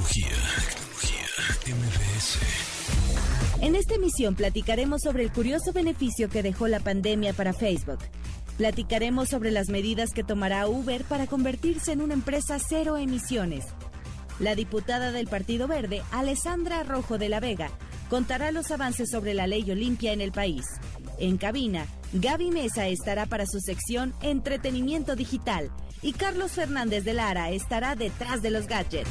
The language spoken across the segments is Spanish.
Tecnología, MBS. En esta emisión platicaremos sobre el curioso beneficio que dejó la pandemia para Facebook. Platicaremos sobre las medidas que tomará Uber para convertirse en una empresa cero emisiones. La diputada del Partido Verde, Alessandra Rojo de la Vega, contará los avances sobre la ley Olimpia en el país. En cabina, Gaby Mesa estará para su sección Entretenimiento Digital y Carlos Fernández de Lara estará detrás de los gadgets.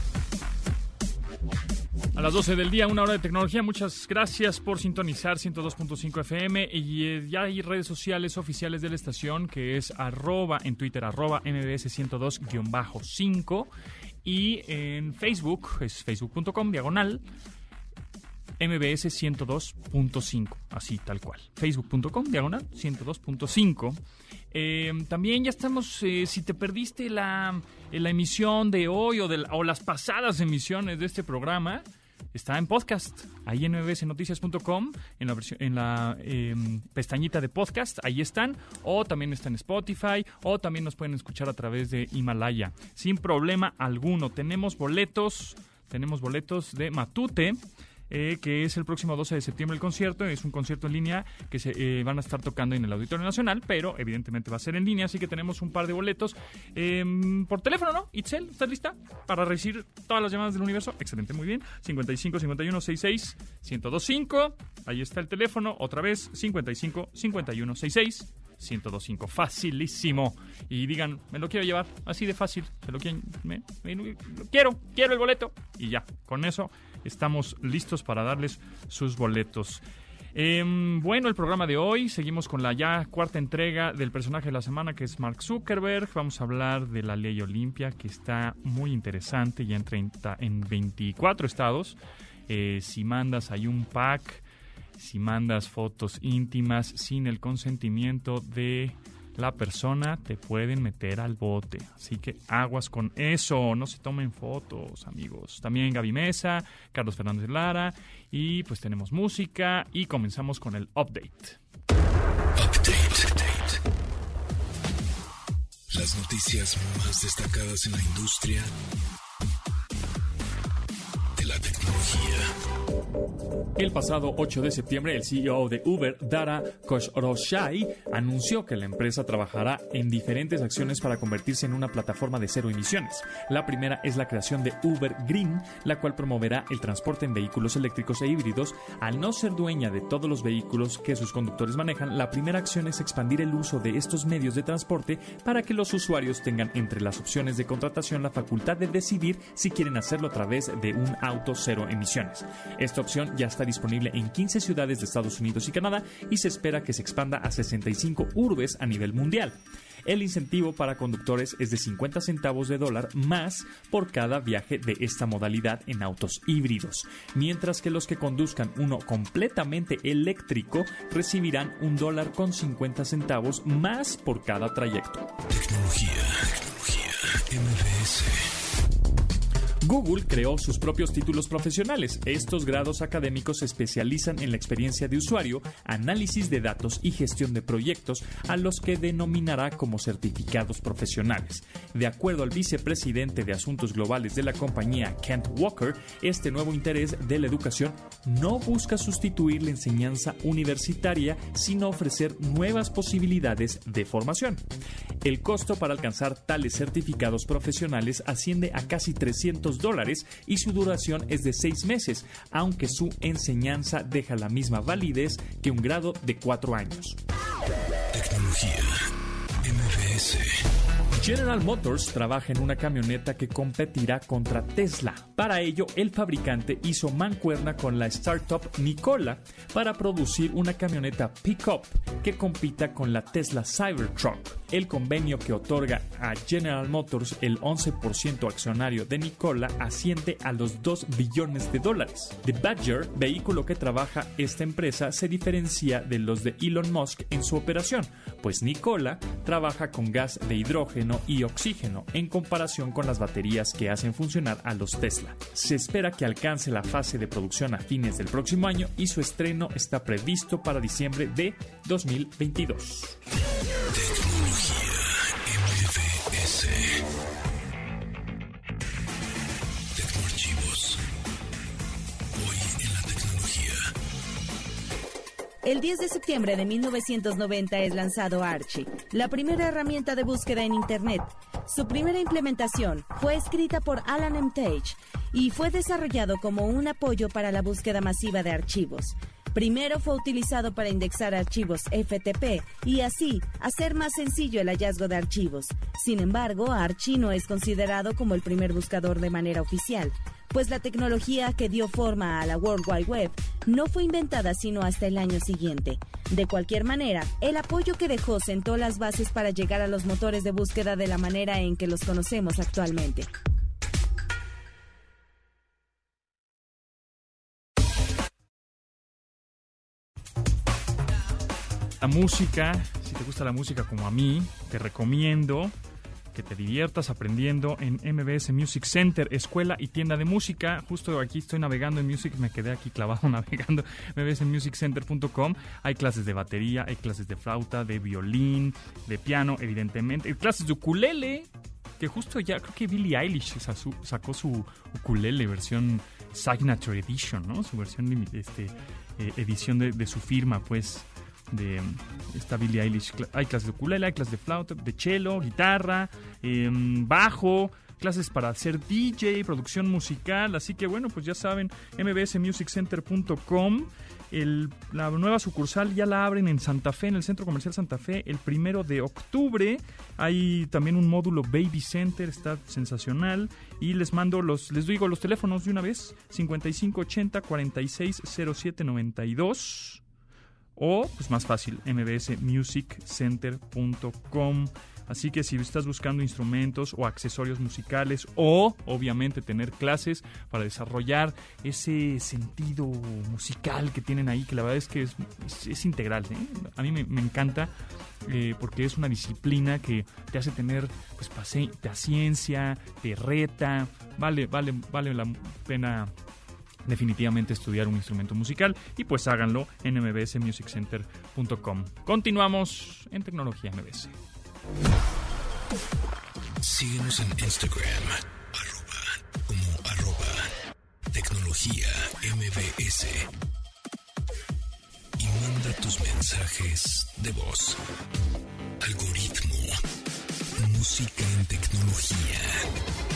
A las 12 del día, una hora de tecnología. Muchas gracias por sintonizar 102.5 FM y eh, ya hay redes sociales oficiales de la estación que es arroba en Twitter, arroba mbs 102-5 y en Facebook es facebook.com diagonal mbs 102.5, así tal cual. Facebook.com diagonal 102.5. Eh, también ya estamos, eh, si te perdiste la, la emisión de hoy o, de, o las pasadas emisiones de este programa, está en podcast, ahí en mbsnoticias.com, en la, en la eh, pestañita de podcast, ahí están, o también está en Spotify, o también nos pueden escuchar a través de Himalaya, sin problema alguno. Tenemos boletos, tenemos boletos de Matute. Eh, que es el próximo 12 de septiembre el concierto. Es un concierto en línea que se eh, van a estar tocando en el Auditorio Nacional, pero evidentemente va a ser en línea, así que tenemos un par de boletos eh, por teléfono, ¿no? Itzel, ¿estás lista para recibir todas las llamadas del universo? Excelente, muy bien. 55 51 66 1025. Ahí está el teléfono. Otra vez, 55 51 66 1025. Facilísimo. Y digan, me lo quiero llevar. Así de fácil. Se lo quieren, me, me, me, quiero, quiero el boleto. Y ya, con eso estamos listos para darles sus boletos. Eh, bueno, el programa de hoy, seguimos con la ya cuarta entrega del personaje de la semana que es Mark Zuckerberg. Vamos a hablar de la ley Olimpia que está muy interesante ya en, 30, en 24 estados. Eh, si mandas ahí un pack, si mandas fotos íntimas sin el consentimiento de la persona, te pueden meter al bote. Así que aguas con eso, no se tomen fotos, amigos. También Gaby Mesa, Carlos Fernández Lara, y pues tenemos música y comenzamos con el update. Update. Las noticias más destacadas en la industria El pasado 8 de septiembre, el CEO de Uber, Dara Khosrowshahi, anunció que la empresa trabajará en diferentes acciones para convertirse en una plataforma de cero emisiones. La primera es la creación de Uber Green, la cual promoverá el transporte en vehículos eléctricos e híbridos. Al no ser dueña de todos los vehículos que sus conductores manejan, la primera acción es expandir el uso de estos medios de transporte para que los usuarios tengan entre las opciones de contratación la facultad de decidir si quieren hacerlo a través de un auto cero emisiones. Esta opción ya está disponible en 15 ciudades de Estados Unidos y Canadá y se espera que se expanda a 65 urbes a nivel mundial. El incentivo para conductores es de 50 centavos de dólar más por cada viaje de esta modalidad en autos híbridos, mientras que los que conduzcan uno completamente eléctrico recibirán un dólar con 50 centavos más por cada trayecto. Google creó sus propios títulos profesionales. Estos grados académicos se especializan en la experiencia de usuario, análisis de datos y gestión de proyectos, a los que denominará como certificados profesionales. De acuerdo al vicepresidente de Asuntos Globales de la compañía, Kent Walker, este nuevo interés de la educación no busca sustituir la enseñanza universitaria, sino ofrecer nuevas posibilidades de formación. El costo para alcanzar tales certificados profesionales asciende a casi 300 dólares y su duración es de seis meses, aunque su enseñanza deja la misma validez que un grado de cuatro años. Tecnología. MBS MBS. General Motors trabaja en una camioneta que competirá contra Tesla. Para ello, el fabricante hizo mancuerna con la startup Nikola para producir una camioneta pickup que compita con la Tesla Cybertruck. El convenio que otorga a General Motors el 11% accionario de Nikola asciende a los 2 billones de dólares. The Badger, vehículo que trabaja esta empresa, se diferencia de los de Elon Musk en su operación, pues Nikola trabaja con gas de hidrógeno y oxígeno en comparación con las baterías que hacen funcionar a los Tesla. Se espera que alcance la fase de producción a fines del próximo año y su estreno está previsto para diciembre de 2022. Tecnoarchivos. Hoy en la tecnología. El 10 de septiembre de 1990 es lanzado Archie, la primera herramienta de búsqueda en Internet. Su primera implementación fue escrita por Alan M. Tage y fue desarrollado como un apoyo para la búsqueda masiva de archivos. Primero fue utilizado para indexar archivos FTP y así hacer más sencillo el hallazgo de archivos. Sin embargo, Archie no es considerado como el primer buscador de manera oficial, pues la tecnología que dio forma a la World Wide Web no fue inventada sino hasta el año siguiente. De cualquier manera, el apoyo que dejó sentó las bases para llegar a los motores de búsqueda de la manera en que los conocemos actualmente. La música, si te gusta la música como a mí, te recomiendo que te diviertas aprendiendo en MBS Music Center, escuela y tienda de música. Justo aquí estoy navegando en Music, me quedé aquí clavado navegando mbsmusiccenter.com. Hay clases de batería, hay clases de flauta, de violín, de piano, evidentemente, hay clases de ukulele, que justo ya creo que Billie Eilish sacó su ukulele versión Signature Edition, ¿no? Su versión este, eh, edición de su firma, pues de esta Billie Eilish. Hay clases de ukulele, hay clases de flauta, de cello, guitarra, eh, bajo, clases para hacer DJ, producción musical. Así que bueno, pues ya saben, mbsmusiccenter.com. La nueva sucursal ya la abren en Santa Fe, en el Centro Comercial Santa Fe, el primero de octubre. Hay también un módulo Baby Center, está sensacional. Y les mando los, les digo los teléfonos de una vez: 5580 460792 o, pues más fácil, mbsmusiccenter.com. Así que si estás buscando instrumentos o accesorios musicales o obviamente tener clases para desarrollar ese sentido musical que tienen ahí, que la verdad es que es, integral. ¿eh? A mí me, me encanta eh, porque es una disciplina que te hace tener pues, paciencia, te reta, vale, vale, vale la pena definitivamente estudiar un instrumento musical y pues háganlo en mbsmusiccenter.com. Continuamos en Tecnología MBS. Síguenos en Instagram, arroba, como arroba, tecnología MBS. Y manda tus mensajes de voz. Algoritmo. Música en tecnología.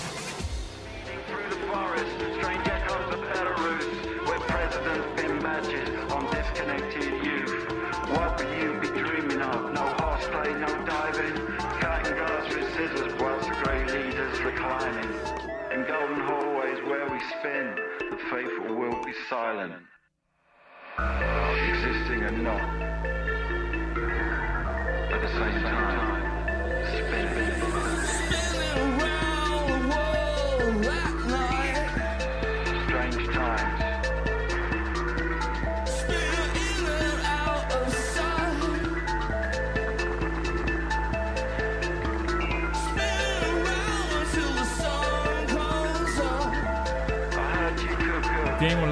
Not. At the same time, spinning.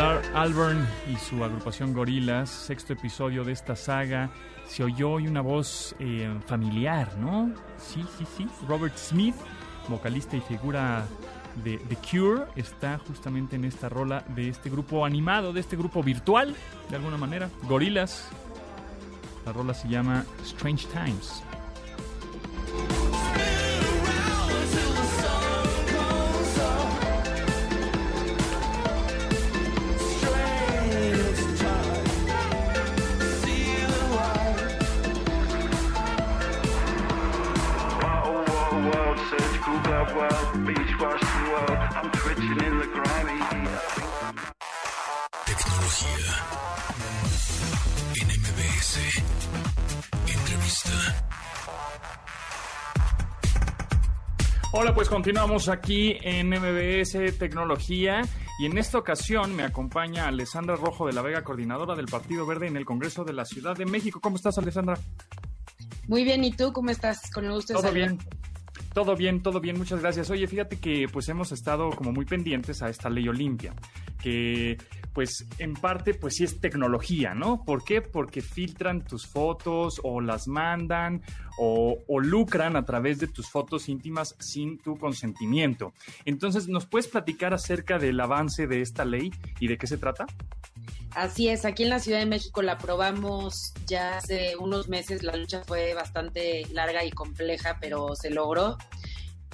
Lar- Albarn y su agrupación Gorilas, sexto episodio de esta saga. Se oyó hoy una voz eh, familiar, ¿no? Sí, sí, sí. Robert Smith, vocalista y figura de The Cure, está justamente en esta rola de este grupo animado, de este grupo virtual, de alguna manera. Gorilas. La rola se llama Strange Times. Tecnología. En MBS. Entrevista. Hola, pues continuamos aquí en MBS Tecnología y en esta ocasión me acompaña Alessandra Rojo de la Vega, coordinadora del Partido Verde en el Congreso de la Ciudad de México. ¿Cómo estás, Alessandra? Muy bien, ¿y tú cómo estás? Con el gusto de Todo bien. Todo bien, todo bien, muchas gracias. Oye, fíjate que pues hemos estado como muy pendientes a esta ley Olimpia, que pues en parte pues sí es tecnología, ¿no? ¿Por qué? Porque filtran tus fotos o las mandan o, o lucran a través de tus fotos íntimas sin tu consentimiento. Entonces, ¿nos puedes platicar acerca del avance de esta ley y de qué se trata? Así es, aquí en la Ciudad de México la aprobamos ya hace unos meses. La lucha fue bastante larga y compleja, pero se logró.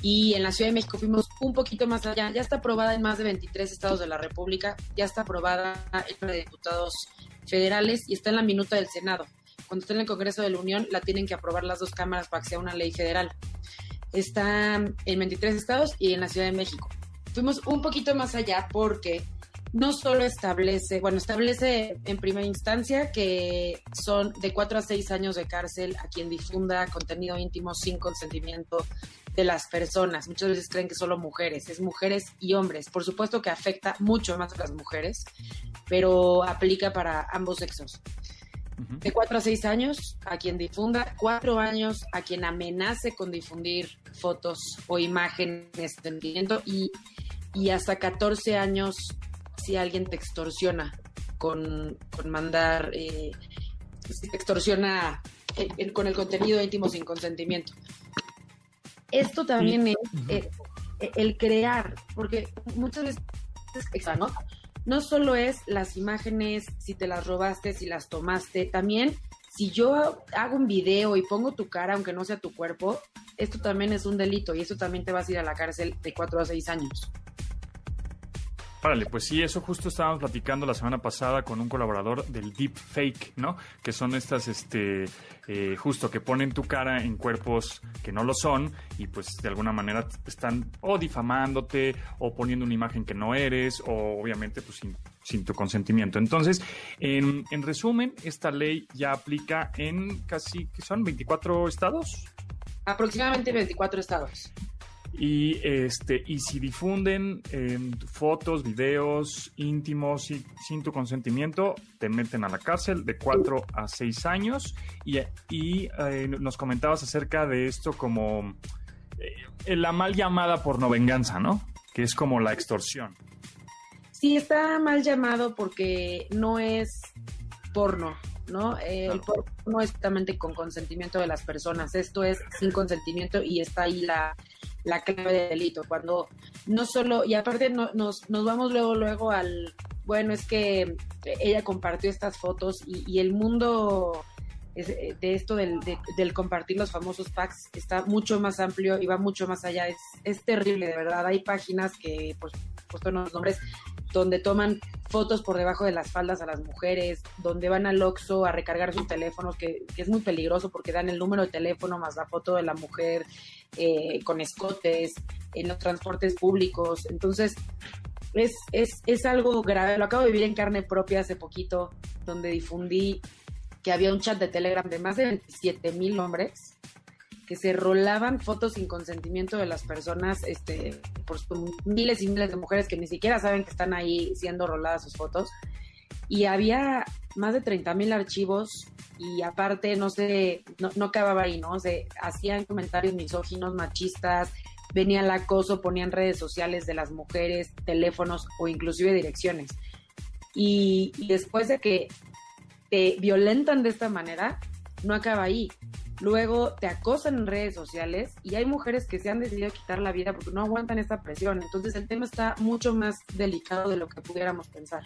Y en la Ciudad de México fuimos un poquito más allá. Ya está aprobada en más de 23 estados de la República, ya está aprobada en de Diputados federales y está en la minuta del Senado. Cuando esté en el Congreso de la Unión, la tienen que aprobar las dos cámaras para que sea una ley federal. Está en 23 estados y en la Ciudad de México. Fuimos un poquito más allá porque no solo establece, bueno, establece en primera instancia que son de cuatro a seis años de cárcel a quien difunda contenido íntimo sin consentimiento de las personas. Muchas veces creen que solo mujeres, es mujeres y hombres. Por supuesto que afecta mucho más a las mujeres, pero aplica para ambos sexos. De cuatro a seis años a quien difunda, cuatro años a quien amenace con difundir fotos o imágenes de y, y hasta 14 años si alguien te extorsiona con, con mandar, eh, si te extorsiona eh, con el contenido íntimo sin consentimiento. Esto también es eh, eh, el crear, porque muchas veces, ¿no? No solo es las imágenes, si te las robaste, si las tomaste, también si yo hago un video y pongo tu cara, aunque no sea tu cuerpo, esto también es un delito y eso también te vas a ir a la cárcel de cuatro a seis años. Órale, pues sí, eso justo estábamos platicando la semana pasada con un colaborador del Deep Fake, ¿no? Que son estas, este, eh, justo que ponen tu cara en cuerpos que no lo son y pues de alguna manera están o difamándote o poniendo una imagen que no eres o obviamente pues sin, sin tu consentimiento. Entonces, en, en resumen, esta ley ya aplica en casi, que son 24 estados. Aproximadamente 24 estados. Y este y si difunden eh, fotos, videos íntimos y, sin tu consentimiento, te meten a la cárcel de 4 a 6 años. Y, y eh, nos comentabas acerca de esto como eh, la mal llamada pornovenganza, ¿no? Que es como la extorsión. Sí, está mal llamado porque no es porno, ¿no? Eh, El porno no es totalmente con consentimiento de las personas, esto es sin consentimiento y está ahí la, la clave del delito, cuando no solo, y aparte no- nos, nos vamos luego, luego al, bueno, es que ella compartió estas fotos y, y el mundo eh, de esto del, de- del compartir los famosos packs está mucho más amplio y va mucho más allá, es, es terrible, de verdad, hay páginas que, pues, puesto los nombres, donde toman fotos por debajo de las faldas a las mujeres, donde van al Oxxo a recargar sus teléfonos, que, que es muy peligroso porque dan el número de teléfono más la foto de la mujer eh, con escotes, en los transportes públicos. Entonces, es, es, es algo grave. Lo acabo de vivir en carne propia hace poquito, donde difundí que había un chat de Telegram de más de 27 mil hombres que se rolaban fotos sin consentimiento de las personas, este, por miles y miles de mujeres que ni siquiera saben que están ahí siendo roladas sus fotos. Y había más de 30 mil archivos y aparte, no no, no acababa ahí, ¿no? Se hacían comentarios misóginos, machistas, venía el acoso, ponían redes sociales de las mujeres, teléfonos o inclusive direcciones. Y, y después de que te violentan de esta manera, no acaba ahí. Luego te acosan en redes sociales y hay mujeres que se han decidido quitar la vida porque no aguantan esta presión. Entonces el tema está mucho más delicado de lo que pudiéramos pensar.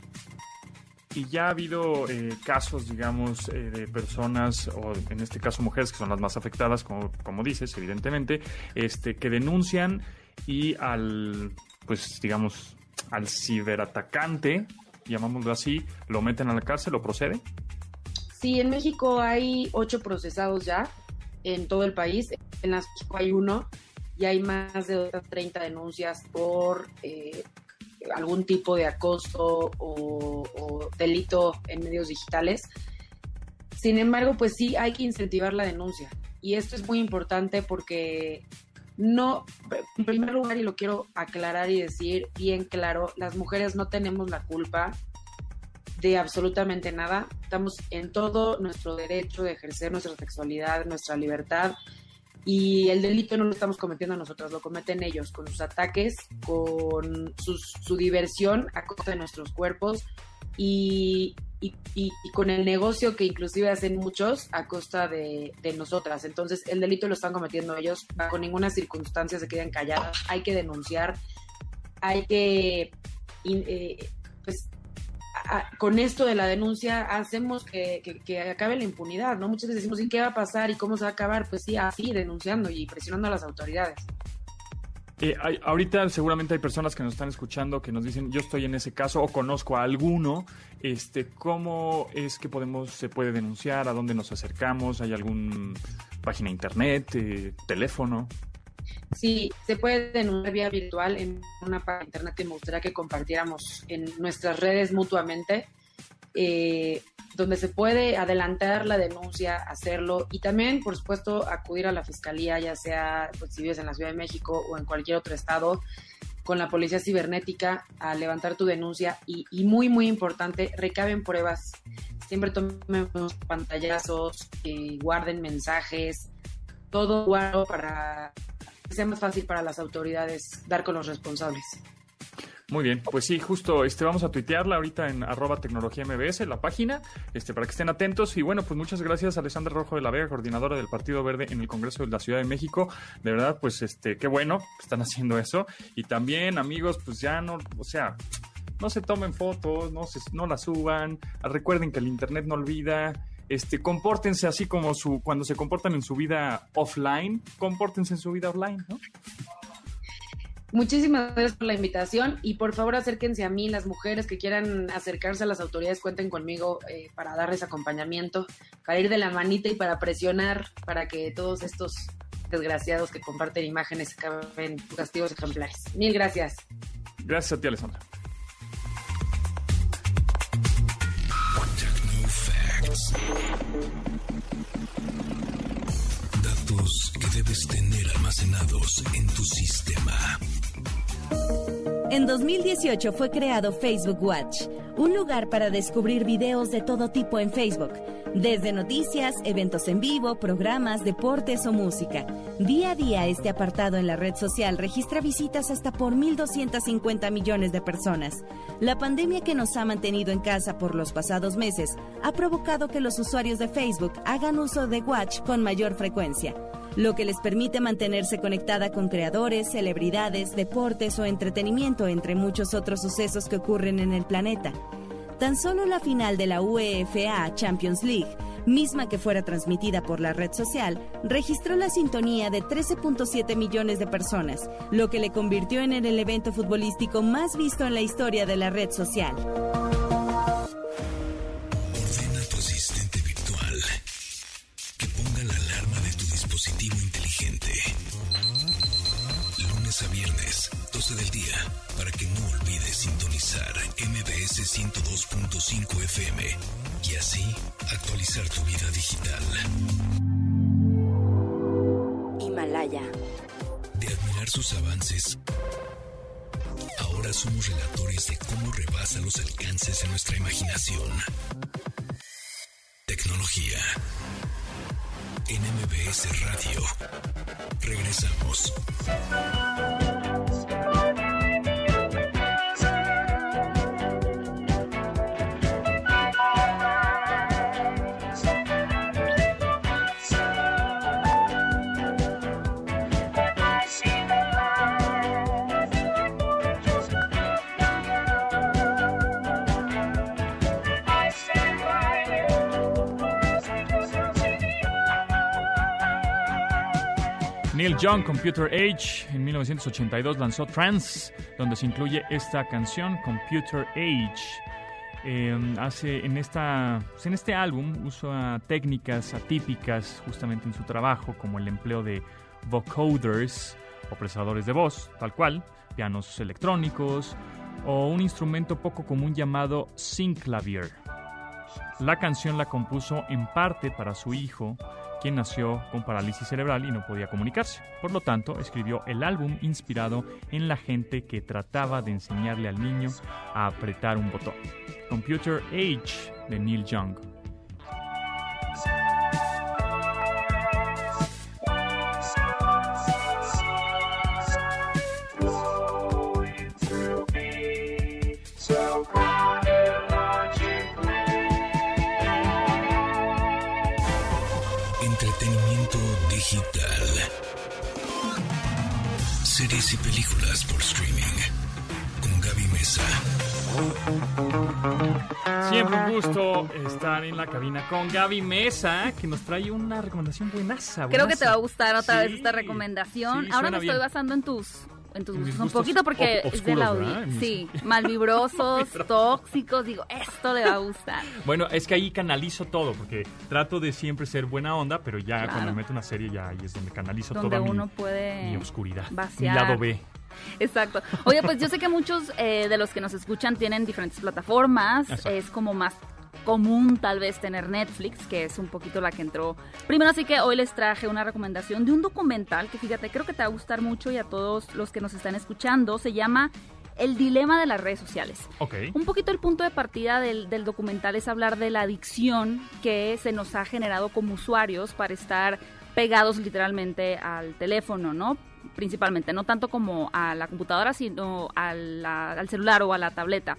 Y ya ha habido eh, casos, digamos, eh, de personas, o en este caso mujeres, que son las más afectadas, como, como dices, evidentemente, este, que denuncian y al, pues, digamos, al ciberatacante, llamámoslo así, lo meten a la cárcel o procede. Sí, en México hay ocho procesados ya en todo el país. En las hay uno y hay más de otras 30 denuncias por eh, algún tipo de acoso o, o delito en medios digitales. Sin embargo, pues sí hay que incentivar la denuncia. Y esto es muy importante porque no, en primer lugar, y lo quiero aclarar y decir bien claro, las mujeres no tenemos la culpa de absolutamente nada. Estamos en todo nuestro derecho de ejercer nuestra sexualidad, nuestra libertad. Y el delito no lo estamos cometiendo nosotros, lo cometen ellos con sus ataques, con su diversión a costa de nuestros cuerpos y, y, con el negocio que inclusive hacen muchos a costa de, de, nosotras. Entonces el delito lo están cometiendo ellos, bajo ninguna circunstancia se quedan calladas, hay que denunciar, hay que... Eh, pues, con esto de la denuncia hacemos que, acabe la impunidad, ¿no? Muchas veces decimos, ¿y qué va a pasar y cómo se va a acabar? Pues sí, así, denunciando y presionando a las autoridades. Eh, hay, ahorita seguramente hay personas que nos están escuchando que nos dicen, yo estoy en ese caso o conozco a alguno. Este, ¿Cómo es que podemos, se puede denunciar? ¿A dónde nos acercamos? ¿Hay alguna página internet, eh, teléfono? Sí, se puede denunciar vía virtual en una página internet que me gustaría que compartiéramos en nuestras redes mutuamente, eh, donde se puede adelantar la denuncia, hacerlo y también, por supuesto, acudir a la fiscalía, ya sea pues, si vives en la Ciudad de México o en cualquier otro estado, con la policía cibernética a levantar tu denuncia y, y muy, muy importante, recaben pruebas. Siempre tomen pantallazos, eh, guarden mensajes, todo guardo para sea más fácil para las autoridades dar con los responsables. Muy bien, pues sí, justo este vamos a tuitearla ahorita en arroba tecnología MBS, la página, este, para que estén atentos. Y bueno, pues muchas gracias a Alessandra Rojo de la Vega, coordinadora del Partido Verde en el Congreso de la Ciudad de México. De verdad, pues este, qué bueno que están haciendo eso. Y también, amigos, pues ya no, o sea, no se tomen fotos, no, se, no las suban. Recuerden que el internet no olvida. Este, compórtense así como su, cuando se comportan en su vida offline, compórtense en su vida online, ¿no? Muchísimas gracias por la invitación y por favor acérquense a mí, las mujeres que quieran acercarse a las autoridades, cuenten conmigo eh, para darles acompañamiento, para ir de la manita y para presionar para que todos estos desgraciados que comparten imágenes acaben castigos ejemplares. Mil gracias. Gracias a ti, Alessandra. En tu sistema. En 2018 fue creado Facebook Watch, un lugar para descubrir videos de todo tipo en Facebook, desde noticias, eventos en vivo, programas, deportes o música. Día a día este apartado en la red social registra visitas hasta por 1.250 millones de personas. La pandemia que nos ha mantenido en casa por los pasados meses ha provocado que los usuarios de Facebook hagan uso de Watch con mayor frecuencia lo que les permite mantenerse conectada con creadores, celebridades, deportes o entretenimiento, entre muchos otros sucesos que ocurren en el planeta. Tan solo la final de la UEFA Champions League, misma que fuera transmitida por la red social, registró la sintonía de 13.7 millones de personas, lo que le convirtió en el evento futbolístico más visto en la historia de la red social. Sintonizar MBS 102.5 FM y así actualizar tu vida digital. Himalaya. De admirar sus avances, ahora somos relatores de cómo rebasa los alcances de nuestra imaginación. Tecnología. En MBS Radio. Regresamos. Young, Computer Age, en 1982 lanzó Trance, donde se incluye esta canción, Computer Age. Eh, hace en esta en este álbum usa técnicas atípicas justamente en su trabajo como el empleo de vocoders o procesadores de voz, tal cual, pianos electrónicos o un instrumento poco común llamado synclavier. La canción la compuso en parte para su hijo, quien nació con parálisis cerebral y no podía comunicarse. Por lo tanto, escribió el álbum inspirado en la gente que trataba de enseñarle al niño a apretar un botón. Computer Age de Neil Young. Series y películas por streaming. Con Gaby Mesa. Siempre un gusto estar en la cabina con Gaby Mesa, que nos trae una recomendación buenaza. Creo que te va a buenaza. gustar otra vez esta recomendación. sí, Ahora me estoy basando en tus en tus gustos un poquito porque es. ¿verdad? En mis- Sí, malvibrosos, tóxicos, digo, esto le va a gustar. Bueno, es que ahí canalizo todo, porque trato de siempre ser buena onda, pero ya Claro. cuando me meto una serie ya ahí es donde canalizo Donde toda mi- puede mi, oscuridad, mi vaciar. lado B. Exacto. Oye, pues yo sé que muchos eh, de los que nos escuchan tienen diferentes plataformas. Exacto. Es como más común tal vez tener Netflix, que es un poquito la que entró. Primero así que hoy les traje una recomendación de un documental que fíjate, creo que te va a gustar mucho y a todos los que nos están escuchando. Se llama El dilema de las redes sociales. Ok. Un poquito el punto de partida del, del documental es hablar de la adicción que se nos ha generado como usuarios para estar pegados literalmente al teléfono, ¿no? Principalmente, no tanto como a la computadora, sino a la- al celular o a la tableta.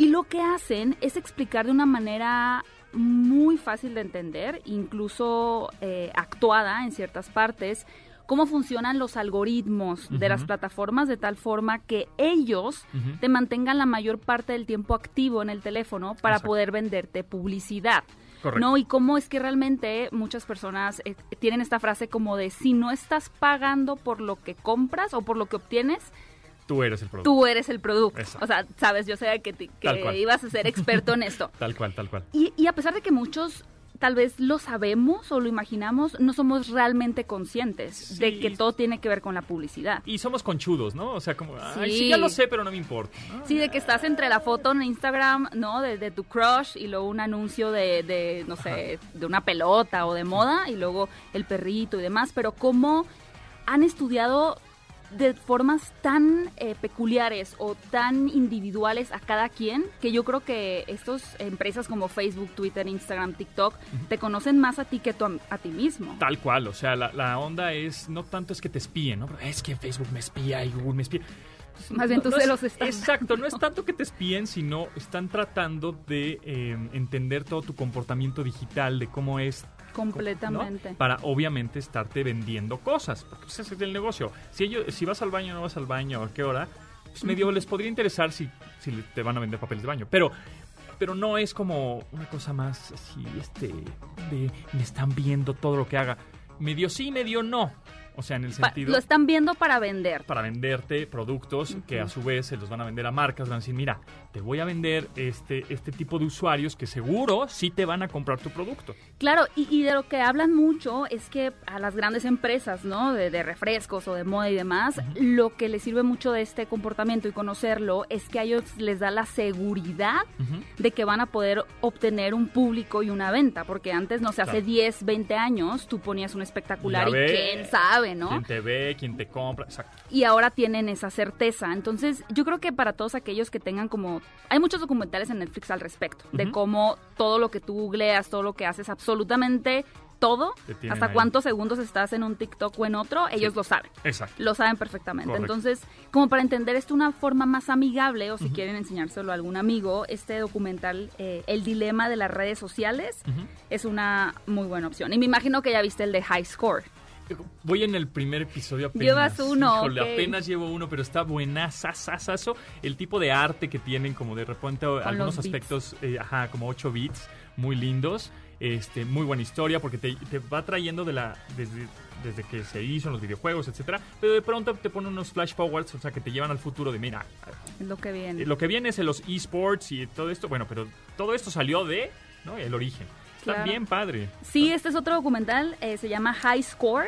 Y lo que hacen es explicar de una manera muy fácil de entender, incluso eh, actuada en ciertas partes, cómo funcionan los algoritmos de las plataformas de tal forma que ellos te mantengan la mayor parte del tiempo activo en el teléfono para Exacto. poder venderte publicidad. Correcto. ¿No? Y cómo es que realmente muchas personas eh, tienen esta frase como de si no estás pagando por lo que compras o por lo que obtienes, Tú eres el producto. tú eres el producto. Exacto. O sea, sabes, yo sé que, te- que ibas a ser experto en esto. Tal cual, tal cual. Y, y a pesar de que muchos tal vez lo sabemos o lo imaginamos, no somos realmente conscientes de que todo tiene que ver con la publicidad. Y somos conchudos, ¿no? O sea, como, ay, Sí. sí, ya lo sé, pero no me importa. ¿no? Sí, de que estás entre la foto en Instagram, ¿no? De, de tu crush y luego un anuncio de, de, no sé, de una pelota o de moda y luego el perrito y demás, pero cómo han estudiado de formas tan eh, peculiares o tan individuales a cada quien que yo creo que estas empresas como Facebook, Twitter, Instagram, TikTok te conocen más a ti que tú a, a ti mismo. Tal cual, o sea, la, la onda es, no tanto es que te espíen, ¿no? Es que Facebook me espía y Google me espía. Más bien tú No se es- los estás Exacto, no es tanto que te espíen, sino están tratando de eh, entender todo tu comportamiento digital, de cómo es Completamente. ¿no? Para obviamente estarte vendiendo cosas, porque pues, ese es el negocio. Si ellos, si vas al baño o no vas al baño, a qué hora, pues medio les podría interesar si, si te van a vender papeles de baño. Pero, pero no es como una cosa más así, este, de me están viendo todo lo que haga. Medio sí, medio no. O sea, en el sentido lo están viendo para vender. para venderte productos que a su vez se los van a vender a marcas, van a decir, mira, te voy a vender este, este tipo de usuarios que seguro sí te van a comprar tu producto. Claro, y, y de lo que hablan mucho es que a las grandes empresas, ¿no? De, de refrescos o de moda y demás, lo que les sirve mucho de este comportamiento y conocerlo es que a ellos les da la seguridad de que van a poder obtener un público y una venta, porque antes, no sé, hace Claro. 10, 20 años tú ponías un espectacular y quién sabe, ¿no? Quién te ve, quién te compra, exacto. y ahora tienen esa certeza. Entonces, yo creo que para todos aquellos que tengan como... Hay muchos documentales en Netflix al respecto, de cómo todo lo que tú googleas, todo lo que haces, absolutamente todo, hasta ahí. cuántos segundos estás en un TikTok o en otro, ellos lo saben. Exacto. Lo saben perfectamente. Correcto. Entonces, como para entender esto de una forma más amigable, o si quieren enseñárselo a algún amigo, este documental, eh, El dilema de las redes sociales, es una muy buena opción. Y me imagino que ya viste el de High Score. Voy en el primer episodio apenas. Llevas uno, Híjole, apenas llevo uno, pero está buena, sasasaso. El tipo de arte que tienen, como de repente algunos aspectos, eh, ajá, como 8 bits, muy lindos. Este, muy buena historia porque te, te va trayendo de la desde, desde que se hizo en los videojuegos, etcétera, pero de pronto te pone unos flash forwards, o sea, que te llevan al futuro de mira, lo que viene. eh, lo que viene es en los esports y todo esto, bueno, pero todo esto salió de, ¿no? El origen. Está Claro. bien padre. Sí, este es otro documental, eh, se llama High Score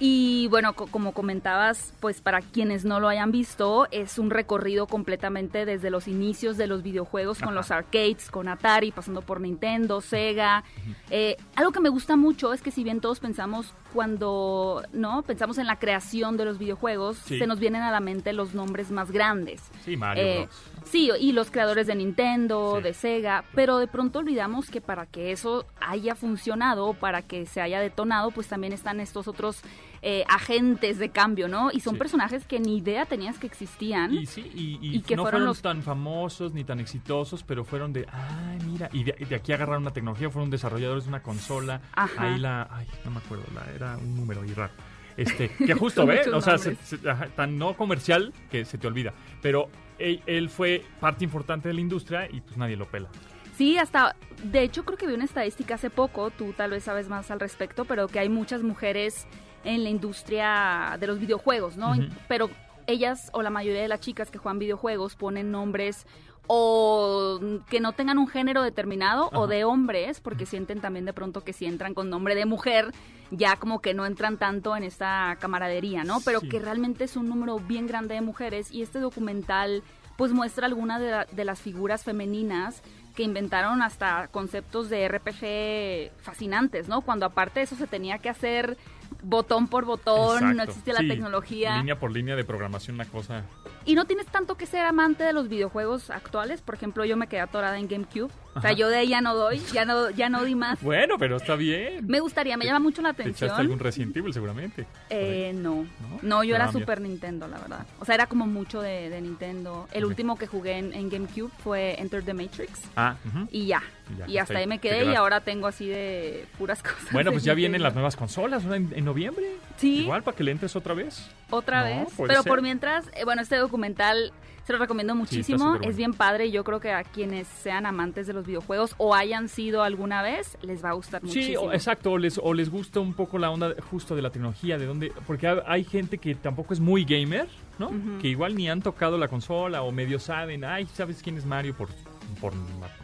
y bueno, co- como comentabas, pues para quienes no lo hayan visto, es un recorrido completamente desde los inicios de los videojuegos con los arcades, con Atari, pasando por Nintendo, Sega. Eh, algo que me gusta mucho es que si bien todos pensamos cuando, ¿no? Pensamos en la creación de los videojuegos, Sí. se nos vienen a la mente los nombres más grandes. Sí, Mario Eh, Bros. Sí, y los creadores de Nintendo, Sí. de Sega, pero de pronto olvidamos que para que eso haya funcionado, para que se haya detonado, pues también están estos otros eh, agentes de cambio, ¿no? Y son Sí. personajes que ni idea tenías que existían. Y sí, y, y Y que no fueron fueron los- tan famosos ni tan exitosos, pero fueron de, ay, mira, y de, y de aquí agarraron una tecnología, fueron desarrolladores de una consola. Ajá. Ahí la, ay, no me acuerdo, la, era un número ahí raro. Este, que justo, Son ¿ve? muchos O sea, se- tan no comercial que se te olvida. Pero él, él fue parte importante de la industria y pues nadie lo pela. Sí, hasta, de hecho creo que vi una estadística hace poco, tú tal vez sabes más al respecto, pero que hay muchas mujeres en la industria de los videojuegos, ¿no? Pero ellas o la mayoría de las chicas que juegan videojuegos ponen nombres o que no tengan un género determinado o de hombres, porque sienten también de pronto que si entran con nombre de mujer, ya como que no entran tanto en esta camaradería, ¿no? Pero Sí. que realmente es un número bien grande de mujeres y este documental pues muestra algunas de, la- de las figuras femeninas que inventaron hasta conceptos de RPG fascinantes, ¿no? Cuando aparte de eso se tenía que hacer botón por botón, no existía la Sí, tecnología. Línea por línea de programación, una cosa. Y no tienes tanto que ser amante de los videojuegos actuales. Por ejemplo, yo me quedé atorada en GameCube. O sea, yo de ahí ya no doy, ya no, ya no di más. Bueno, pero está bien. Me gustaría, me llama mucho la Te echaste atención. algún Resident Evil seguramente. Eh, no. ¿No? No, yo Ah, era mira. Super Nintendo, la verdad. O sea, era como mucho de, de Nintendo. El último que jugué en, en GameCube fue Enter the Matrix. Ah. Y ya. Y ya, Y hasta ahí ahí me quedé y ahora tengo así de puras cosas. Bueno, pues ya vienen las nuevas consolas ¿no? en, en noviembre. Sí. Igual para que le entres otra vez. Otra vez. Pero ser. por mientras, eh, bueno, este documental se lo recomiendo muchísimo. superbueno. es bien padre. y Yo creo que a quienes sean amantes de los videojuegos o hayan sido alguna vez, les va a gustar Sí, muchísimo. o- exacto, o les, o les gusta un poco la onda justo de la tecnología, de dónde, porque ha- hay gente que tampoco es muy gamer, ¿no? Que igual ni han tocado la consola o medio saben, ay, ¿sabes quién es Mario por, por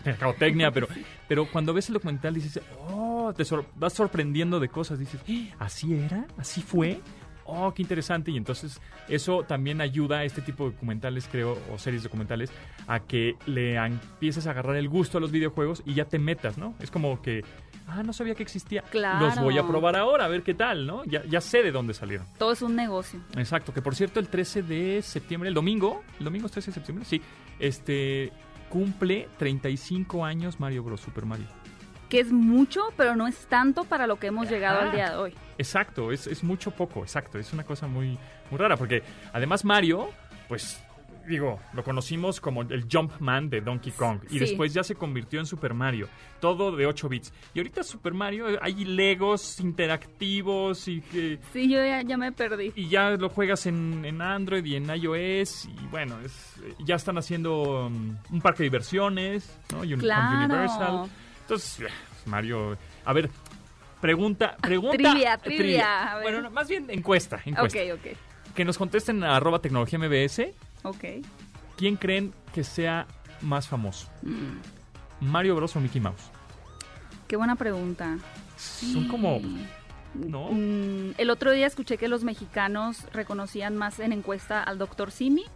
mercadotecnia? pero, pero cuando ves el documental dices, oh, te sor- vas sorprendiendo de cosas, dices, "¿Eh? ¿así era? ¿Así fue? Oh, qué interesante. Y entonces eso también ayuda a este tipo de documentales, creo, o series documentales, a que le empieces a agarrar el gusto a los videojuegos y ya te metas, ¿no? Es como que, ah, no sabía que existía. Claro. Los voy a probar ahora, a ver qué tal, ¿no? Ya, ya sé de dónde salieron. Todo es un negocio. Exacto, que por cierto, el 13 de septiembre, el domingo, el domingo es 13 de septiembre, sí, este, cumple 35 años Mario Bros. Super Mario. Que es mucho, pero no es tanto para lo que hemos llegado al día de hoy. Exacto, es, es mucho poco, exacto. Es una cosa muy, muy rara, porque además Mario, pues, digo, lo conocimos como el Jumpman de Donkey Kong. Y Sí. después ya se convirtió en Super Mario, todo de 8 bits. Y ahorita Super Mario, hay Legos interactivos y que... Sí, yo ya, ya me perdí. Y ya lo juegas en, en Android y en iOS. Y bueno, es- ya están haciendo um, un parque de diversiones, ¿no? Y un, Claro. Universal. Entonces, Mario, a ver, pregunta, pregunta. Trivia, eh, trivia, a ver. Bueno, no, más bien encuesta, encuesta. Ok, ok. Que nos contesten a arroba tecnología MBS. Ok. ¿Quién creen que sea más famoso? Mm, ¿Mario Bros o Mickey Mouse? qué buena pregunta. Son como... ¿No? Mm, el otro día escuché que los mexicanos reconocían más en encuesta al Dr. Simi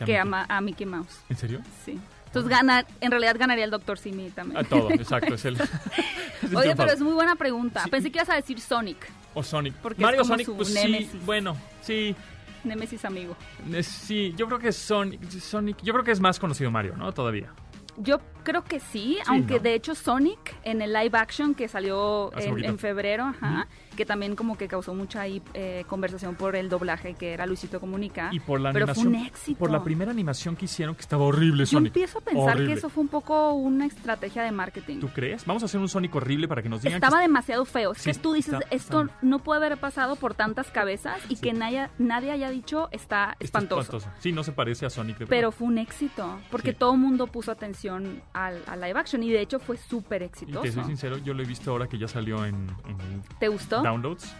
a que a Mickey Mouse. ¿En serio? Sí. Entonces gana, en realidad ganaría el Dr. Simi también. A todo, exacto. Es el, es Oye, pero es muy buena pregunta. Sí. Pensé que ibas a decir Sonic, O Sonic. Porque es Mario como Sonic, su pues sí, bueno, sí. Nemesis amigo. sí, yo creo que Sonic, Sonic, yo creo que es más conocido Mario, ¿no? Todavía. Yo creo que sí, aunque ¿no? de hecho Sonic en el live action que salió en, febrero, ajá, que también como que causó mucha eh, conversación por el doblaje que era Luisito Comunica. Y por la pero animación. fue un éxito. Por la primera animación que hicieron que estaba horrible Yo Sonic. empiezo a pensar Horrible. que eso fue un poco una estrategia de marketing. ¿Tú crees? Vamos a hacer un Sonic horrible para que nos digan Estaba que demasiado feo. Es Sí, que tú dices, está- esto está- no puede haber pasado por tantas cabezas y Sí. que nadie, nadie haya dicho está está espantoso. Sí, no se parece a Sonic de Pero fue un éxito, porque todo el mundo puso atención al, al live action y de hecho fue súper Y exitoso. te soy sincero, yo lo he visto ahora que ya salió en, en ¿Te gustó? downloads.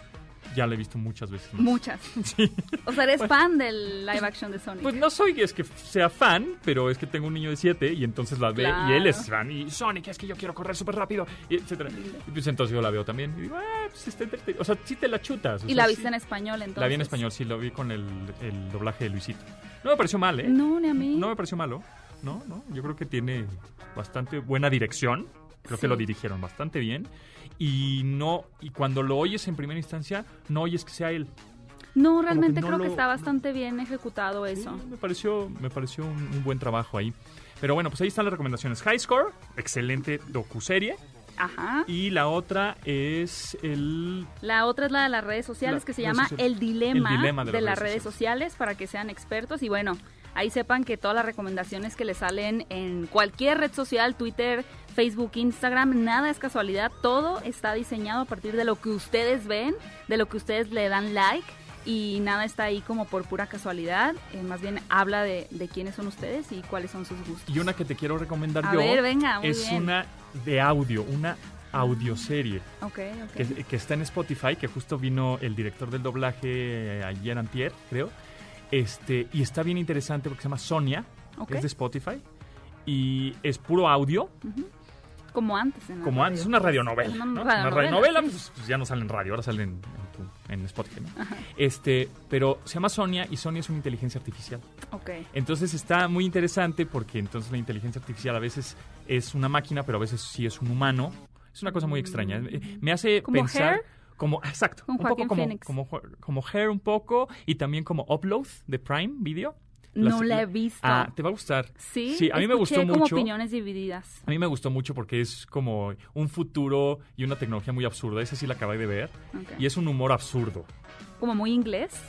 Ya la he visto muchas veces. más. Muchas. Sí. O sea, eres fan del live action de Sonic. Pues no soy es que sea fan, pero es que tengo un niño de 7 y entonces la ve y él es Claro. fan. Y Sonic, es que yo quiero correr súper rápido, y etcétera. Y pues entonces yo la veo también. Y digo, ah, pues está entretenido. O sea, sí te la chutas. o y sea, la sí. viste en español entonces. La vi en español, sí, lo vi con el, el doblaje de Luisito. No me pareció mal, ¿eh? No, ni a mí. No me pareció malo. No, no. Yo creo que tiene bastante buena dirección. Creo que lo dirigieron bastante bien. Y no, y cuando lo oyes en primera instancia, no oyes que sea él. No, realmente no creo que está bastante bien ejecutado eso. Me pareció, me pareció un, un buen trabajo ahí. Pero bueno, pues ahí están las recomendaciones. High Score, excelente docuserie. Ajá. Y la otra es el... La otra es la de las redes sociales La- que se llama sociales. El Dilema, El dilema de, de las redes redes sociales para que sean expertos y bueno, ahí sepan que todas las recomendaciones que les salen en cualquier red social, Twitter, Facebook, Instagram, nada es casualidad, todo está diseñado a partir de lo que ustedes ven, de lo que ustedes le dan like y nada está ahí como por pura casualidad, eh, más bien habla de, de quiénes son ustedes y cuáles son sus gustos. Y una que te quiero recomendar A yo ver, venga, muy es bien. una de audio, una audioserie. Ok, ok. que, que está en Spotify, que justo vino el director del doblaje eh, ayer antier, creo. Este, y está bien interesante porque se llama Sonia, es de Spotify, y es puro audio, Como antes. en como antes, es una radionovela. Una ¿no? radionovela, Una radionovela, sí. pues, pues ya no sale en radio, ahora sale en, en tu- en Spotify. ¿no? Este, pero se llama Sonia y Sonia es una inteligencia artificial. Ok. Entonces está muy interesante porque entonces la inteligencia artificial a veces es una máquina, pero a veces sí es un humano. Es una cosa muy extraña. Eh, Me hace ¿Como pensar Hair? Como exacto, un poco como Phoenix. como como Hair un poco y también como Upload de Prime Video. No Las- la he visto. Ah, te va a gustar. Sí, Sí, a mí me escuché gustó como mucho. opiniones divididas. A mí me gustó mucho porque es como un futuro y una tecnología muy absurda. Esa sí la acabé de ver. Ok. Y es un humor absurdo. Como muy inglés.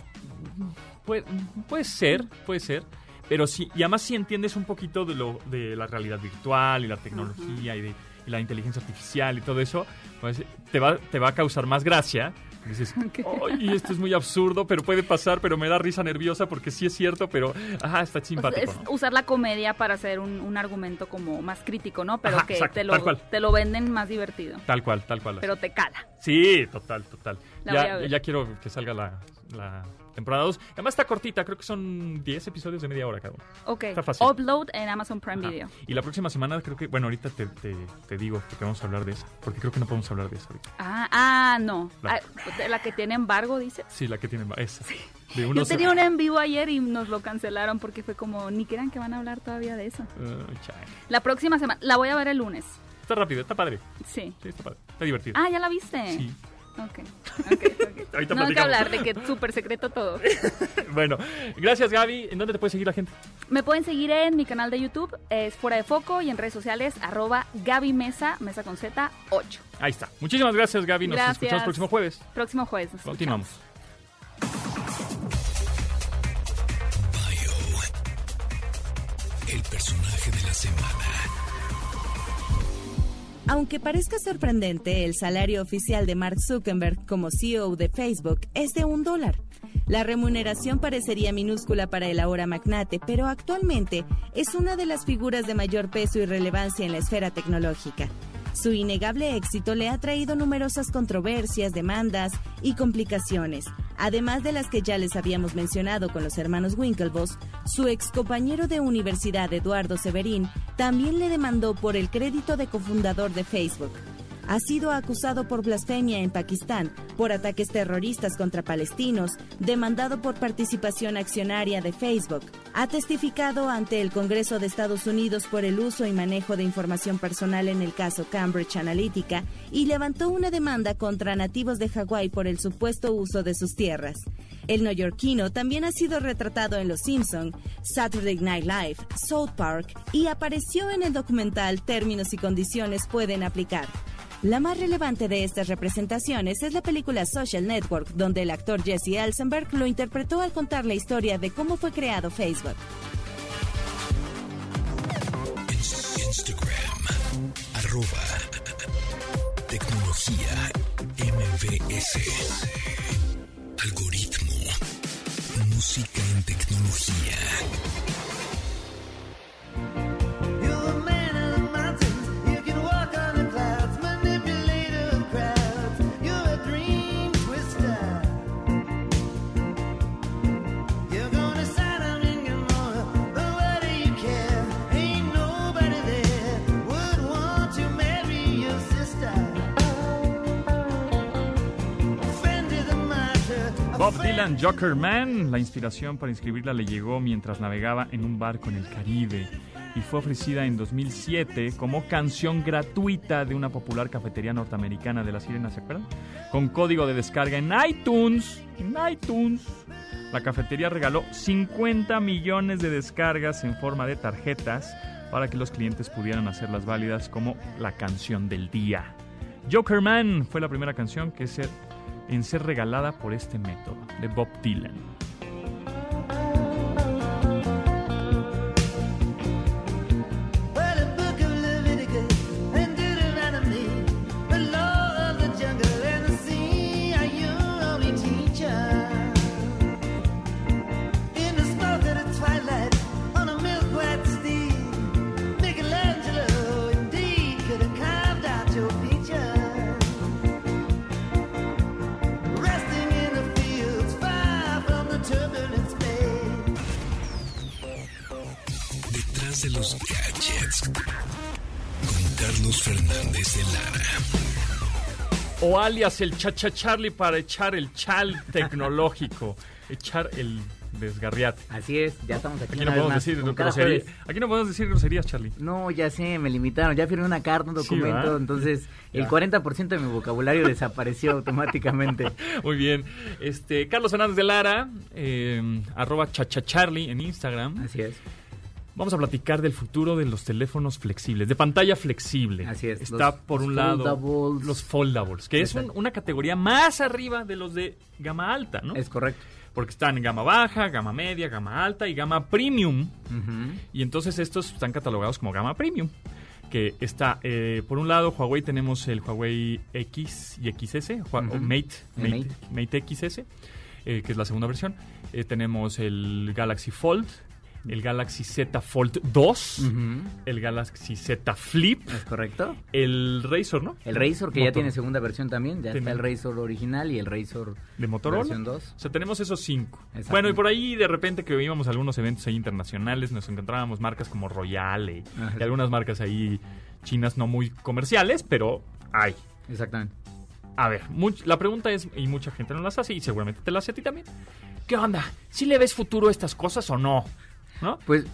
Puede, puede ser, puede ser. Pero sí, y además si entiendes un poquito de lo de la realidad virtual y la tecnología y, de, y la inteligencia artificial y todo eso, pues te va, te va a causar más gracia. Y Dices, "Ay, esto es muy absurdo, pero puede pasar, pero me da risa nerviosa porque sí es cierto, pero ajá, está O sea, simpático. es ¿no? usar la comedia para hacer un, un argumento como más crítico, ¿no? Pero Ajá, que exacto, te, lo, te lo venden más divertido. Tal cual, tal cual. Pero te cala. Sí, total, total. La Ya, ya quiero que salga la, la temporada 2. Además está cortita, creo que son 10 episodios de media hora cada uno. Ok. Está fácil. Upload en Amazon Prime Ajá. Video. Y la próxima semana creo que, bueno, ahorita te, te, te digo que vamos a hablar de esa, porque creo que no podemos hablar de esa ahorita. Ah, ah no. La- Ah, la que tiene embargo, dices. Sí, la que tiene esa. De Yo tenía un en vivo ayer y nos lo cancelaron porque fue como, ni crean que van a hablar todavía de eso. La próxima semana, la voy a ver el lunes. Está rápido, está padre. Sí. Sí, está padre. Está divertido. Ah, ¿ya la viste? Sí. Ok, ok, ok. Ahorita no hay que hablar de que súper secreto todo. Bueno, gracias Gaby. ¿En dónde te puede seguir la gente? Me pueden seguir en mi canal de YouTube, es Fuera de Foco, y en redes sociales, arroba Gaby Mesa, Mesa con Z, 8. Ahí está. Muchísimas gracias Gaby. Nos Gracias. escuchamos el próximo jueves. Próximo jueves. nos Continuamos. El personaje de la semana. Aunque parezca sorprendente, el salario oficial de Mark Zuckerberg como CEO de Facebook es de un dólar. La remuneración parecería minúscula para el ahora magnate, pero actualmente es una de las figuras de mayor peso y relevancia en la esfera tecnológica. Su innegable éxito le ha traído numerosas controversias, demandas y complicaciones. Además de las que ya les habíamos mencionado con los hermanos Winklevoss, su ex compañero de universidad Eduardo Severín también le demandó por el crédito de cofundador de Facebook. Ha sido acusado por blasfemia en Pakistán, por ataques terroristas contra palestinos, demandado por participación accionaria de Facebook. Ha testificado ante el Congreso de Estados Unidos por el uso y manejo de información personal en el caso Cambridge Analytica y levantó una demanda contra nativos de Hawái por el supuesto uso de sus tierras. El neoyorquino también ha sido retratado en Los Simpson, Saturday Night Live, South Park y apareció en el documental Términos y condiciones pueden aplicar. La más relevante de estas representaciones es la película Social Network, donde el actor Jesse Eisenberg lo interpretó al contar la historia de cómo fue creado Facebook. Instagram. Arroba. Tecnología. MVS. Algoritmo. Música en tecnología. Joker Man. La inspiración para inscribirla le llegó mientras navegaba en un barco en el Caribe y fue ofrecida en 2007 como canción gratuita de una popular cafetería norteamericana de la Sirena, ¿se acuerdan? Con código de descarga en iTunes. En iTunes. La cafetería regaló 50 millones de descargas en forma de tarjetas para que los clientes pudieran hacerlas válidas como la canción del día. Joker Man fue la primera canción que ser, en ser regalada por este método de Bob Dylan. De los gadgets. Con Carlos Fernández de Lara. O alias el Chacha Charlie para echar el chal tecnológico. echar el desgarriate. Así es, ya estamos aquí. Aquí no podemos más, decir groserías. Aquí no podemos decir groserías, Charlie. No, ya sé, me limitaron. Ya firmé una carta, un documento, entonces el Ya. 40% de mi vocabulario desapareció automáticamente. Muy bien. Este, Carlos Fernández de Lara, eh, arroba chachacharlie en Instagram. Así es. Vamos a platicar del futuro de los teléfonos flexibles, de pantalla flexible. Así es, Está los- por un lado foldables. los foldables, que es un- una categoría más arriba de los de gama alta, ¿no? Es correcto. Porque están en gama baja, gama media, gama alta y gama premium. Y entonces estos están catalogados como gama premium. Que está, eh, por un lado, Huawei tenemos el Huawei X y XS, o Mate, Mate XS, eh, que es la segunda versión. Eh, tenemos el Galaxy Fold, el Galaxy Z Fold 2, Ujú. el Galaxy Z Flip, Es correcto. el Razor, ¿no? El Razor, que ya tiene segunda versión también. Ya Tiene- está el Razor original y el Razor de Motorola. versión 2. O sea, tenemos esos cinco. Bueno, y por ahí de repente que íbamos a algunos eventos ahí internacionales, nos encontrábamos marcas como Royale Ajá. y algunas marcas ahí chinas no muy comerciales, pero hay. Exactamente. A ver, much- la pregunta es, y mucha gente no las hace, y seguramente te la hace a ti también. ¿Qué onda? ¿Sí le ves futuro a estas cosas o no? ¿No? Pues,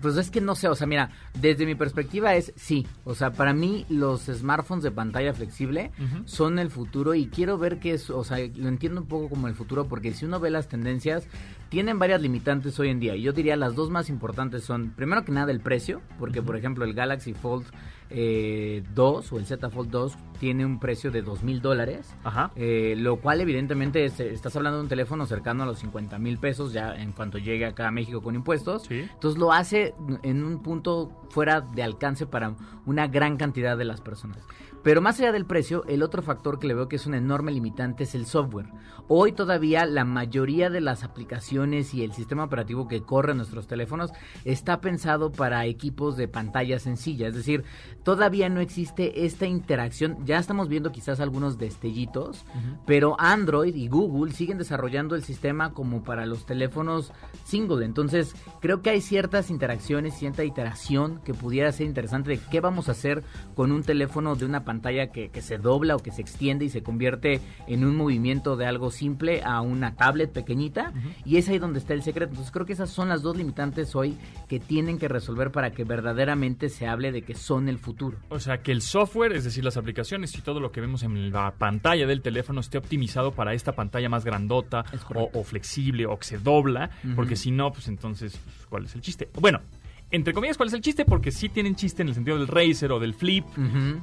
pues es que no sé, o sea, mira, desde mi perspectiva es sí. O sea, para mí los smartphones de pantalla flexible son el futuro y quiero ver que es, o sea, lo entiendo un poco como el futuro porque si uno ve las tendencias, tienen varias limitantes hoy en día. Y yo diría las dos más importantes son, primero que nada, el precio, porque por ejemplo el Galaxy Fold eh, 2 o el Z Fold 2 tiene un precio de dos mil dólares. Eh, lo cual evidentemente es- estás hablando de un teléfono cercano a los 50 mil pesos ya en cuanto llegue acá a México con impuestos. Sí. Entonces lo hace en un punto fuera de alcance para una gran cantidad de las personas. Pero más allá del precio, el otro factor que le veo que es un enorme limitante es el software. Hoy todavía la mayoría de las aplicaciones y el sistema operativo que corre en nuestros teléfonos está pensado para equipos de pantalla sencilla. Es decir, todavía no existe esta interacción. Ya estamos viendo quizás algunos destellitos, pero Android y Google siguen desarrollando el sistema como para los teléfonos single. Entonces, creo que hay ciertas interacciones, cierta iteración que pudiera ser interesante de qué vamos a hacer con un teléfono de una pantalla que, que se dobla o que se extiende y se convierte en un movimiento de algo simple a una tablet pequeñita. Y es ahí donde está el secreto. Entonces, creo que esas son las dos limitantes hoy que tienen que resolver para que verdaderamente se hable de que son el futuro. O sea, que el software, es decir, las aplicaciones y todo lo que vemos en la pantalla del teléfono esté optimizado para esta pantalla más grandota o, flexible o que se dobla, porque si no, pues entonces, ¿cuál es el chiste? Bueno, entre comillas, ¿cuál es el chiste? Porque sí tienen chiste en el sentido del Razer o del Flip,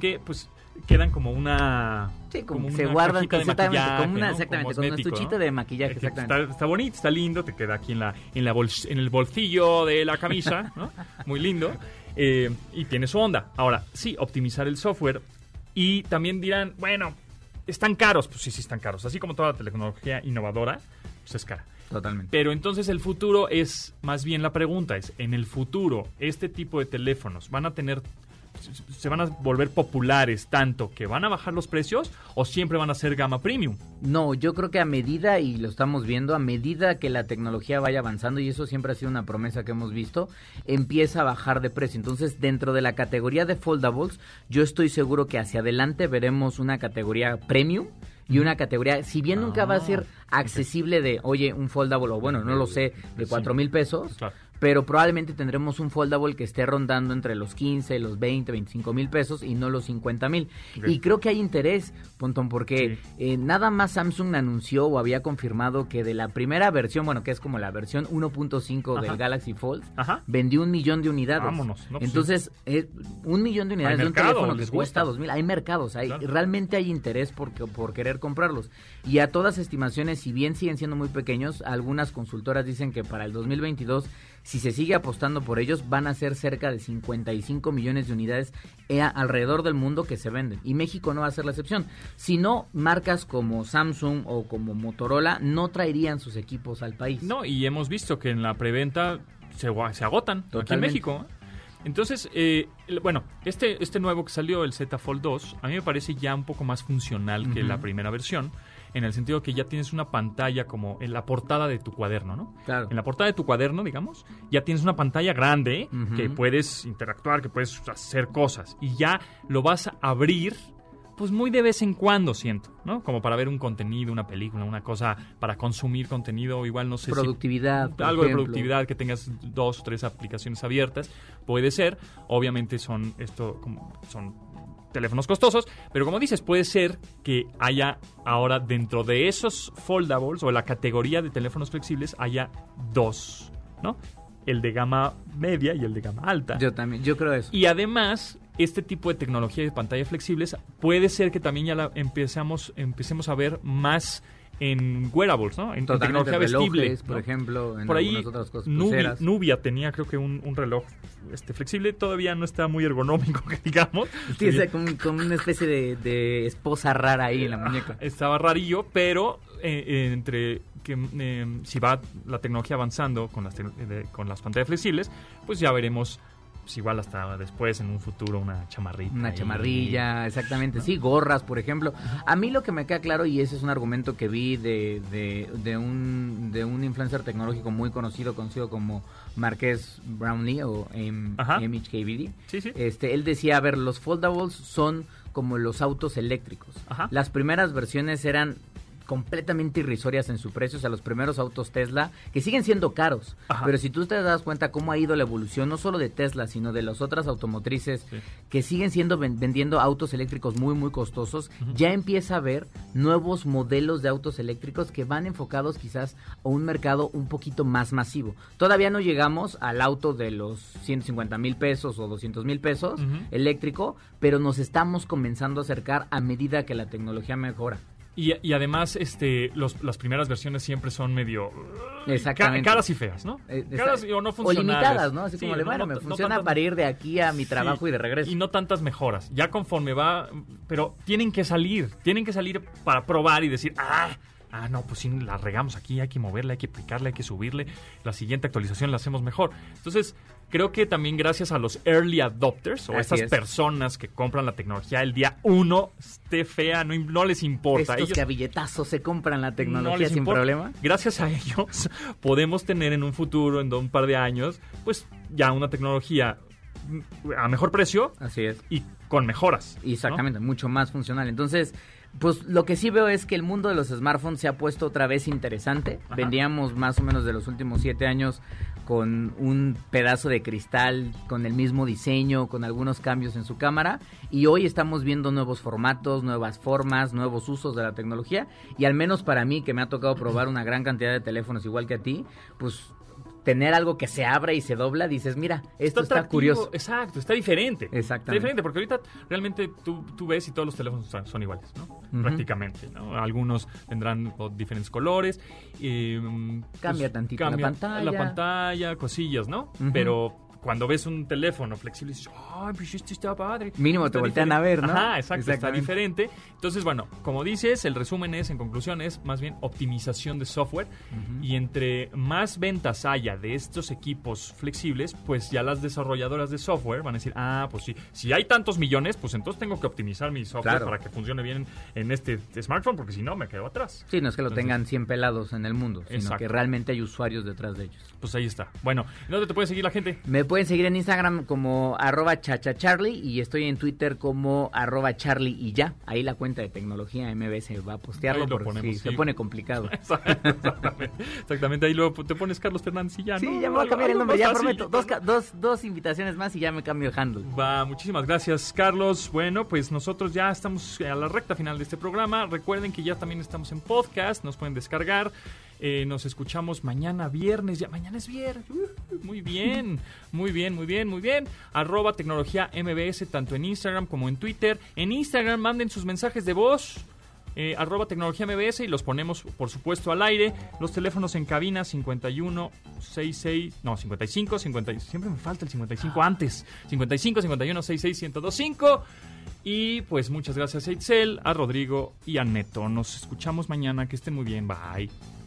que pues quedan como una... Sí, como, como se una guardan exactamente, como una, ¿no? exactamente, Como como un cosmético, estuchito ¿no? de maquillaje, exactamente. Está, está bonito, está lindo, te queda aquí en la en la bols- en el bolsillo de la camisa, ¿no? Muy lindo. Eh, y tiene su onda. Ahora, sí, optimizar el software. Y también dirán, bueno, están caros. Pues sí, sí, están caros. Así como toda la tecnología innovadora, pues es cara. Totalmente. Pero entonces el futuro es, más bien la pregunta es, en el futuro, este tipo de teléfonos van a tener, se van a volver populares tanto que van a bajar los precios o siempre van a ser gama premium. No, yo creo que a medida, y lo estamos viendo, a medida que la tecnología vaya avanzando, y eso siempre ha sido una promesa que hemos visto, empieza a bajar de precio. Entonces, dentro de la categoría de foldables, yo estoy seguro que hacia adelante veremos una categoría premium y una categoría, si bien nunca va a ser accesible de, oye, un foldable, o bueno, no lo sé, de cuatro mil pesos. Pero probablemente tendremos un foldable que esté rondando entre los 15, los 20, 25 mil pesos y no los 50 mil. Y creo que hay interés, Pontón, porque eh, nada más Samsung anunció o había confirmado que de la primera versión, bueno, que es como la versión 1.5 Ajá. del Galaxy Fold, Ajá. vendió un millón de unidades. Vámonos, no, pues Entonces, eh, un millón de unidades de un teléfono que cuesta dos mil. Hay mercados, hay, Claro. realmente hay interés por, por querer comprarlos. Y a todas estimaciones, si bien siguen siendo muy pequeños, algunas consultoras dicen que para el 2022, si se sigue apostando por ellos, van a ser cerca de 55 millones de unidades eh, alrededor del mundo que se venden. Y México no va a ser la excepción. Si no, marcas como Samsung o como Motorola no traerían sus equipos al país. No, y hemos visto que en la preventa se, agotan aquí en. México. ¿eh? Entonces, eh, bueno, este, este nuevo que salió, el Z Fold 2, a mí me parece ya un poco más funcional que la primera versión, en el sentido que ya tienes una pantalla como en la portada de tu cuaderno, ¿no? Claro. En la portada de tu cuaderno, digamos, ya tienes una pantalla grande que puedes interactuar, que puedes hacer cosas, y ya lo vas a abrir pues muy de vez en cuando siento, ¿no? Como para ver un contenido, una película, una cosa para consumir contenido, igual no sé si Productividad. por algo de productividad, que tengas dos o tres aplicaciones abiertas, puede ser. Obviamente son esto como son teléfonos costosos, pero como dices, puede ser que haya ahora dentro de esos foldables o la categoría de teléfonos flexibles haya dos, ¿no? El de gama media y el de gama alta. Yo también, yo creo eso. Y además, este tipo de tecnología de pantallas flexibles puede ser que también ya la empezamos, empecemos a ver más en wearables, ¿no? En, tecnología vestible. relojes, por ¿no? ejemplo, en Por ahí, otras cosas. Nubia tenía creo que un, un reloj este, flexible, todavía no está muy ergonómico, digamos. Sí, o sea, con, con una especie de, de esposa rara ahí en la muñeca. Estaba rarillo, pero eh, eh, entre que eh, si va la tecnología avanzando con las, de- con las pantallas flexibles, pues ya veremos pues igual hasta después en un futuro una chamarrita. Una chamarrilla, exactamente. Sí, gorras, por ejemplo. A mí lo que me queda claro, y ese es un argumento que vi de, de, de un, de un influencer tecnológico muy conocido, conocido como Marqués Brownlee o M-. MHKBD. Sí, sí. Este, él decía, a ver, los foldables son como los autos eléctricos. Ajá. Las primeras versiones eran completamente irrisorias en su precio, o sea, los primeros autos Tesla, que siguen siendo caros, Ajá. pero si tú te das cuenta cómo ha ido la evolución, no solo de Tesla, sino de las otras automotrices Sí. que siguen siendo ven- vendiendo autos eléctricos muy, muy costosos, ya empieza a haber nuevos modelos de autos eléctricos que van enfocados quizás a un mercado un poquito más masivo. Todavía no llegamos al auto de los 150 mil pesos o 200 mil pesos eléctrico, pero nos estamos comenzando a acercar a medida que la tecnología mejora. Y, y además, este, los, las primeras versiones siempre son medio uh, Exactamente. ca- caras y feas, ¿no? Eh, caras o no o funcionales. limitadas, ¿no? Así Sí, como de, no- bueno, no- me no funciona tantas- para ir de aquí a mi Sí, trabajo y de regreso. Y no tantas mejoras. Ya conforme va, pero tienen que salir, tienen que salir para probar y decir, ah, ah, no, pues sí, la regamos aquí, hay que moverla, hay que picarle, hay que subirle. La siguiente actualización la hacemos mejor. Entonces, creo que también gracias a los early adopters o Así estas es. personas que compran la tecnología el día uno, esté fea, no, no les importa. Estos Ellos- que a billetazos se compran la no tecnología sin importa. problema. Gracias a ellos podemos tener en un futuro, en un par de años, pues ya una tecnología a mejor precio Así es. y con mejoras. ¿no? Exactamente, mucho más funcional. Entonces, pues lo que sí veo es que el mundo de los smartphones se ha puesto otra vez interesante. Ajá. Vendíamos más o menos de los últimos siete años con un pedazo de cristal, con el mismo diseño, con algunos cambios en su cámara. Y hoy estamos viendo nuevos formatos, nuevas formas, nuevos usos de la tecnología. Y al menos para mí, que me ha tocado probar una gran cantidad de teléfonos igual que a ti, pues tener algo que se abra y se dobla, dices, mira, esto está, curioso. Exacto, está diferente. Exactamente. Está diferente porque ahorita realmente tú, tú ves y todos los teléfonos son, son iguales, ¿no? Prácticamente, ¿no? Algunos tendrán diferentes colores. eh, pues, Cambia tantito la pantalla. La pantalla, cosillas, ¿no? Pero cuando ves un teléfono flexible dices, ay, pues este está padre. Mínimo Está te voltean a diferente". ver, ¿no? Ajá, exacto, está diferente. Entonces, bueno, como dices, el resumen es, en conclusión, es más bien optimización de software. Y entre más ventas haya de estos equipos flexibles, pues ya las desarrolladoras de software van a decir, ah, pues sí, si hay tantos millones, pues entonces tengo que optimizar mi software Claro. para que funcione bien en este smartphone, porque si no, me quedo atrás. Sí, no es que lo Entonces, tengan 100 pelados en el mundo, sino Exacto. que realmente hay usuarios detrás de ellos. Pues ahí está. Bueno, ¿y ¿dónde te puede seguir la gente? Me pueden seguir en Instagram como arroba chachacharlie y estoy en Twitter como arroba charlie y ya. Ahí la cuenta de tecnología MBS va a postearlo porque ponemos, sí, se pone complicado. Exactamente, exactamente. Ahí luego te pones Carlos Fernández y ya, Sí, ¿no? ya me voy a cambiar el nombre, ya fácil. prometo. Dos, dos invitaciones más y ya me cambio el handle. Va, muchísimas gracias, Carlos. Bueno, pues nosotros ya estamos a la recta final de este programa. Recuerden que ya también estamos en podcast, nos pueden descargar. Eh, nos escuchamos mañana viernes. Ya mañana es viernes. Uh, muy bien, muy bien, muy bien, muy bien. Arroba tecnología MBS, tanto en Instagram como en Twitter. En Instagram manden sus mensajes de voz. eh, arroba tecnología MBS y los ponemos, por supuesto, al aire. Los teléfonos en cabina 51 66, no, 55, 50, siempre me falta el 55 antes. 55 51 66 1025. Y pues muchas gracias a Itzel, a Rodrigo y a Neto. Nos escuchamos mañana. Que estén muy bien. Bye.